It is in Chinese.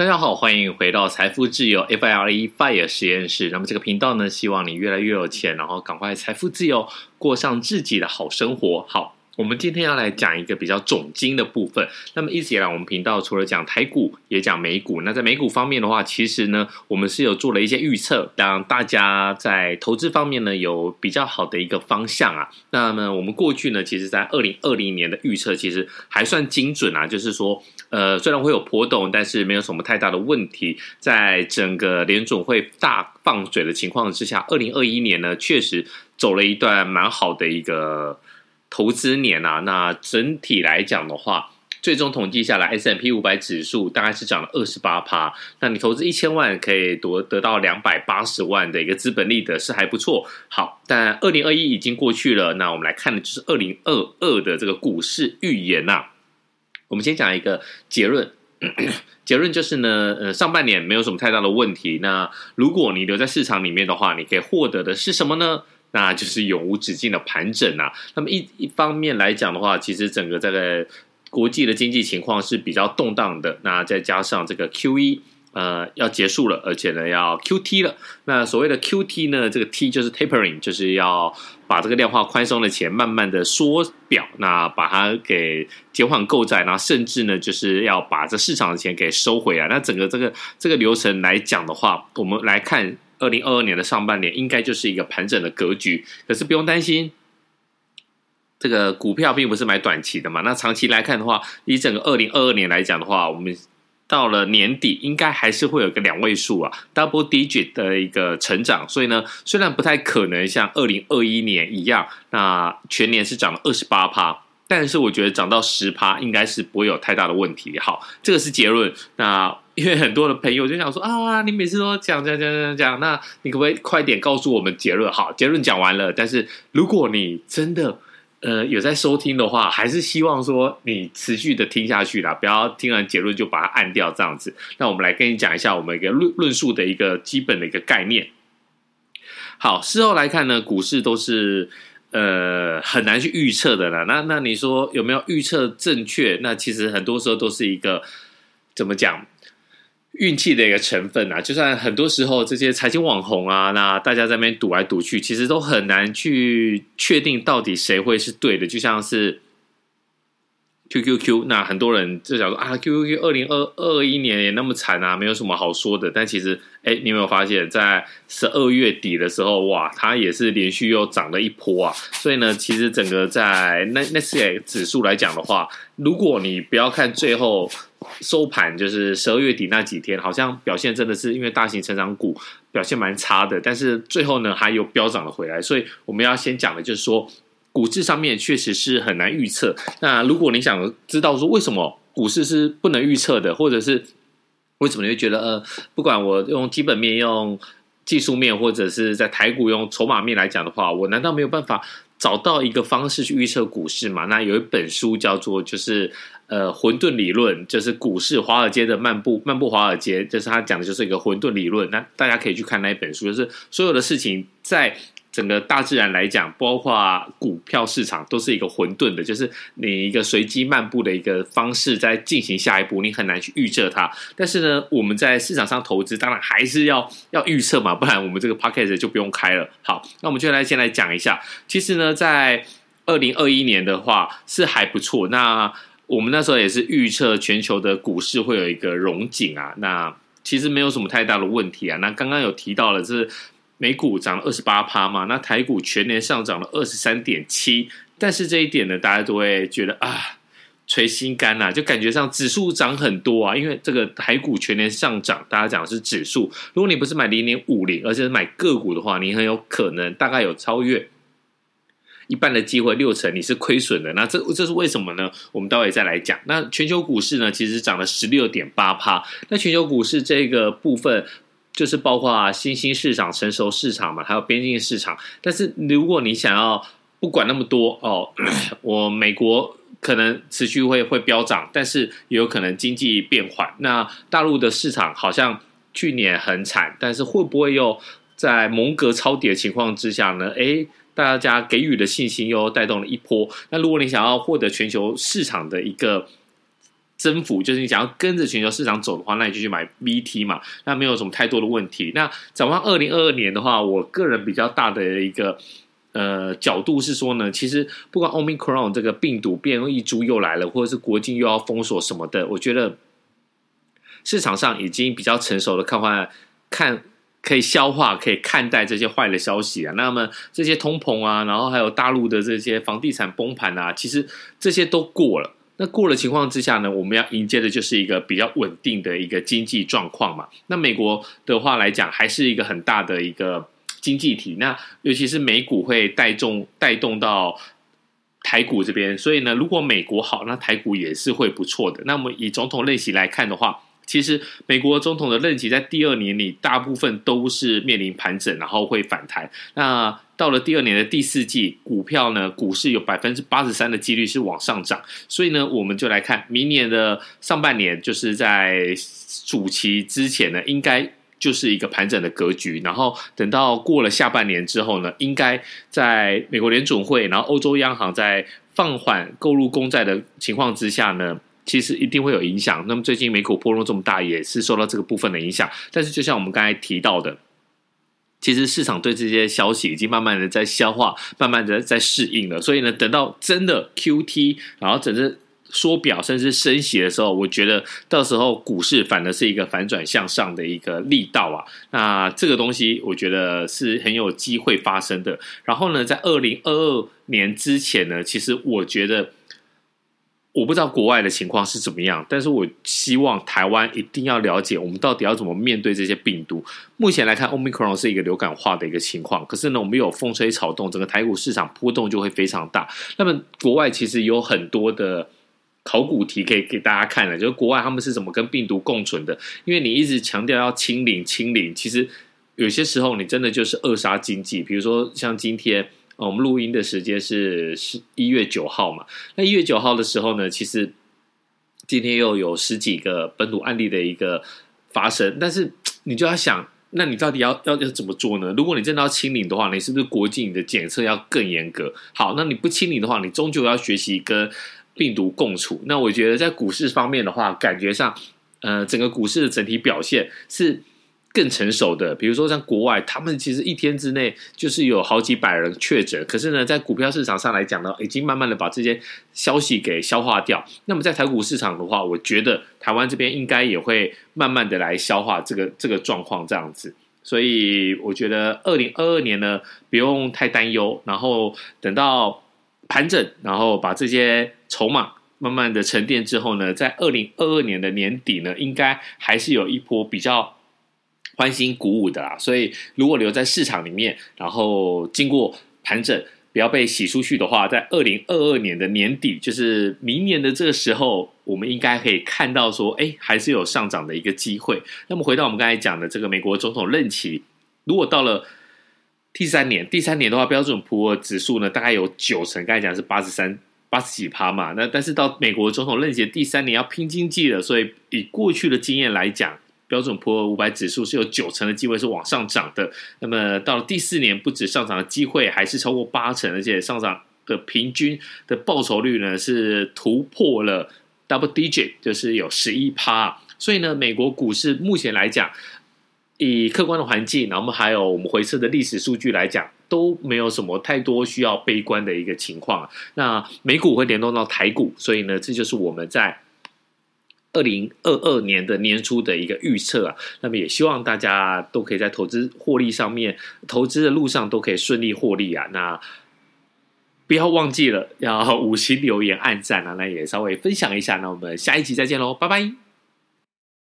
大家好，欢迎回到财富自由 FIRE FIRE 实验室。那么这个频道呢，希望你越来越有钱，然后赶快财富自由，过上自己的好生活。好。我们今天要来讲一个比较总经的部分。那么一直以来，我们频道除了讲台股，也讲美股。那在美股方面的话，其实呢，我们是有做了一些预测，让大家在投资方面呢有比较好的一个方向啊。那么我们过去呢，其实在二零二零年的预测其实还算精准啊，就是说，呃，虽然会有波动，但是没有什么太大的问题。在整个联总会大放水的情况之下，二零二一年呢，确实走了一段蛮好的一个。投资年啊，那整体来讲的话，最终统计下来，S M P 五百指数大概是涨了二十八趴。那你投资一千万可以得得到两百八十万的一个资本利得，是还不错。好，但二零二一已经过去了，那我们来看的就是二零二二的这个股市预言呐、啊。我们先讲一个结论，结论就是呢，呃，上半年没有什么太大的问题。那如果你留在市场里面的话，你可以获得的是什么呢？那就是永无止境的盘整啊。那么一一方面来讲的话，其实整个这个国际的经济情况是比较动荡的。那再加上这个 QE 呃要结束了，而且呢要 QT 了。那所谓的 QT 呢，这个 T 就是 tapering，就是要把这个量化宽松的钱慢慢的缩表，那把它给减缓购债，然后甚至呢就是要把这市场的钱给收回来。那整个这个这个流程来讲的话，我们来看。二零二二年的上半年应该就是一个盘整的格局，可是不用担心，这个股票并不是买短期的嘛。那长期来看的话，以整个二零二二年来讲的话，我们到了年底应该还是会有个两位数啊，double digit 的一个成长。所以呢，虽然不太可能像二零二一年一样，那全年是涨了二十八趴。但是我觉得涨到十趴应该是不会有太大的问题。好，这个是结论。那因为很多的朋友就想说啊，你每次都讲讲讲讲讲，那你可不可以快点告诉我们结论？好，结论讲完了。但是如果你真的呃有在收听的话，还是希望说你持续的听下去啦，不要听完结论就把它按掉这样子。那我们来跟你讲一下我们一个论论述的一个基本的一个概念。好，事后来看呢，股市都是。呃，很难去预测的啦。那那你说有没有预测正确？那其实很多时候都是一个怎么讲运气的一个成分啊。就算很多时候这些财经网红啊，那大家在那边赌来赌去，其实都很难去确定到底谁会是对的。就像是。Q Q Q，那很多人就想说啊，Q Q Q 二零二二一年也那么惨啊，没有什么好说的。但其实，哎，你有没有发现，在十二月底的时候，哇，它也是连续又涨了一波啊。所以呢，其实整个在那那些指数来讲的话，如果你不要看最后收盘，就是十二月底那几天，好像表现真的是因为大型成长股表现蛮差的，但是最后呢，还有飙涨了回来。所以我们要先讲的就是说。股市上面确实是很难预测。那如果你想知道说为什么股市是不能预测的，或者是为什么你会觉得呃，不管我用基本面、用技术面，或者是在台股用筹码面来讲的话，我难道没有办法找到一个方式去预测股市吗？那有一本书叫做就是呃混沌理论，就是股市华尔街的漫步漫步华尔街，就是他讲的就是一个混沌理论。那大家可以去看那一本书，就是所有的事情在。整个大自然来讲，包括股票市场，都是一个混沌的，就是你一个随机漫步的一个方式在进行下一步，你很难去预测它。但是呢，我们在市场上投资，当然还是要要预测嘛，不然我们这个 podcast 就不用开了。好，那我们就来先来讲一下。其实呢，在二零二一年的话是还不错。那我们那时候也是预测全球的股市会有一个融景啊，那其实没有什么太大的问题啊。那刚刚有提到了是。美股涨了二十八趴嘛，那台股全年上涨了二十三点七，但是这一点呢，大家都会觉得啊，捶心肝呐、啊，就感觉上指数涨很多啊，因为这个台股全年上涨，大家讲的是指数，如果你不是买零点五零，而是买个股的话，你很有可能大概有超越一半的机会，六成你是亏损的。那这这是为什么呢？我们待会再来讲。那全球股市呢，其实涨了十六点八趴，那全球股市这个部分。就是包括新兴市场、成熟市场嘛，还有边境市场。但是如果你想要不管那么多哦，我美国可能持续会会飙涨，但是也有可能经济变缓。那大陆的市场好像去年很惨，但是会不会又在蒙格抄底的情况之下呢？诶，大家给予的信心又带动了一波。那如果你想要获得全球市场的一个征服，就是你想要跟着全球市场走的话，那你就去买 VT 嘛，那没有什么太多的问题。那展望二零二二年的话，我个人比较大的一个呃角度是说呢，其实不管 Omicron 这个病毒变异株又来了，或者是国境又要封锁什么的，我觉得市场上已经比较成熟的看法看。可以消化、可以看待这些坏的消息啊。那么这些通膨啊，然后还有大陆的这些房地产崩盘啊，其实这些都过了。那过了情况之下呢，我们要迎接的就是一个比较稳定的一个经济状况嘛。那美国的话来讲，还是一个很大的一个经济体。那尤其是美股会带动带动到台股这边，所以呢，如果美国好，那台股也是会不错的。那么以总统任期来看的话，其实，美国总统的任期在第二年里，大部分都是面临盘整，然后会反弹。那到了第二年的第四季，股票呢，股市有百分之八十三的几率是往上涨。所以呢，我们就来看明年的上半年，就是在暑期之前呢，应该就是一个盘整的格局。然后等到过了下半年之后呢，应该在美国联准会，然后欧洲央行在放缓购入公债的情况之下呢。其实一定会有影响。那么最近美股波动这么大，也是受到这个部分的影响。但是就像我们刚才提到的，其实市场对这些消息已经慢慢的在消化，慢慢的在适应了。所以呢，等到真的 QT，然后整个缩表甚至升息的时候，我觉得到时候股市反而是一个反转向上的一个力道啊。那这个东西我觉得是很有机会发生的。然后呢，在二零二二年之前呢，其实我觉得。我不知道国外的情况是怎么样，但是我希望台湾一定要了解，我们到底要怎么面对这些病毒。目前来看，Omicron 是一个流感化的一个情况，可是呢，我们有风吹草动，整个台股市场波动就会非常大。那么国外其实有很多的考古题可以给大家看的，就是国外他们是怎么跟病毒共存的。因为你一直强调要清零，清零，其实有些时候你真的就是扼杀经济。比如说像今天。我们录音的时间是十一月九号嘛？那一月九号的时候呢，其实今天又有十几个本土案例的一个发生，但是你就要想，那你到底要要要怎么做呢？如果你真的要清零的话，你是不是国际你的检测要更严格？好，那你不清零的话，你终究要学习跟病毒共处。那我觉得在股市方面的话，感觉上，呃，整个股市的整体表现是。更成熟的，比如说像国外，他们其实一天之内就是有好几百人确诊，可是呢，在股票市场上来讲呢，已经慢慢的把这些消息给消化掉。那么在台股市场的话，我觉得台湾这边应该也会慢慢的来消化这个这个状况这样子。所以我觉得二零二二年呢，不用太担忧，然后等到盘整，然后把这些筹码慢慢的沉淀之后呢，在二零二二年的年底呢，应该还是有一波比较。欢欣鼓舞的啦，所以如果留在市场里面，然后经过盘整，不要被洗出去的话，在二零二二年的年底，就是明年的这个时候，我们应该可以看到说，哎，还是有上涨的一个机会。那么回到我们刚才讲的这个美国总统任期，如果到了第三年，第三年的话，标准普尔指数呢，大概有九成，刚才讲是八十三、八十几趴嘛。那但是到美国总统任期第三年要拼经济了，所以以过去的经验来讲。标准普尔五百指数是有九成的机会是往上涨的，那么到了第四年，不止上涨的机会还是超过八成，而且上涨的平均的报酬率呢是突破了 double digit，就是有十一趴。所以呢，美国股市目前来讲，以客观的环境，然后还有我们回测的历史数据来讲，都没有什么太多需要悲观的一个情况。那美股会联动到台股，所以呢，这就是我们在。二零二二年的年初的一个预测啊，那么也希望大家都可以在投资获利上面，投资的路上都可以顺利获利啊。那不要忘记了要五星留言、按赞啊，那也稍微分享一下。那我们下一集再见喽，拜拜。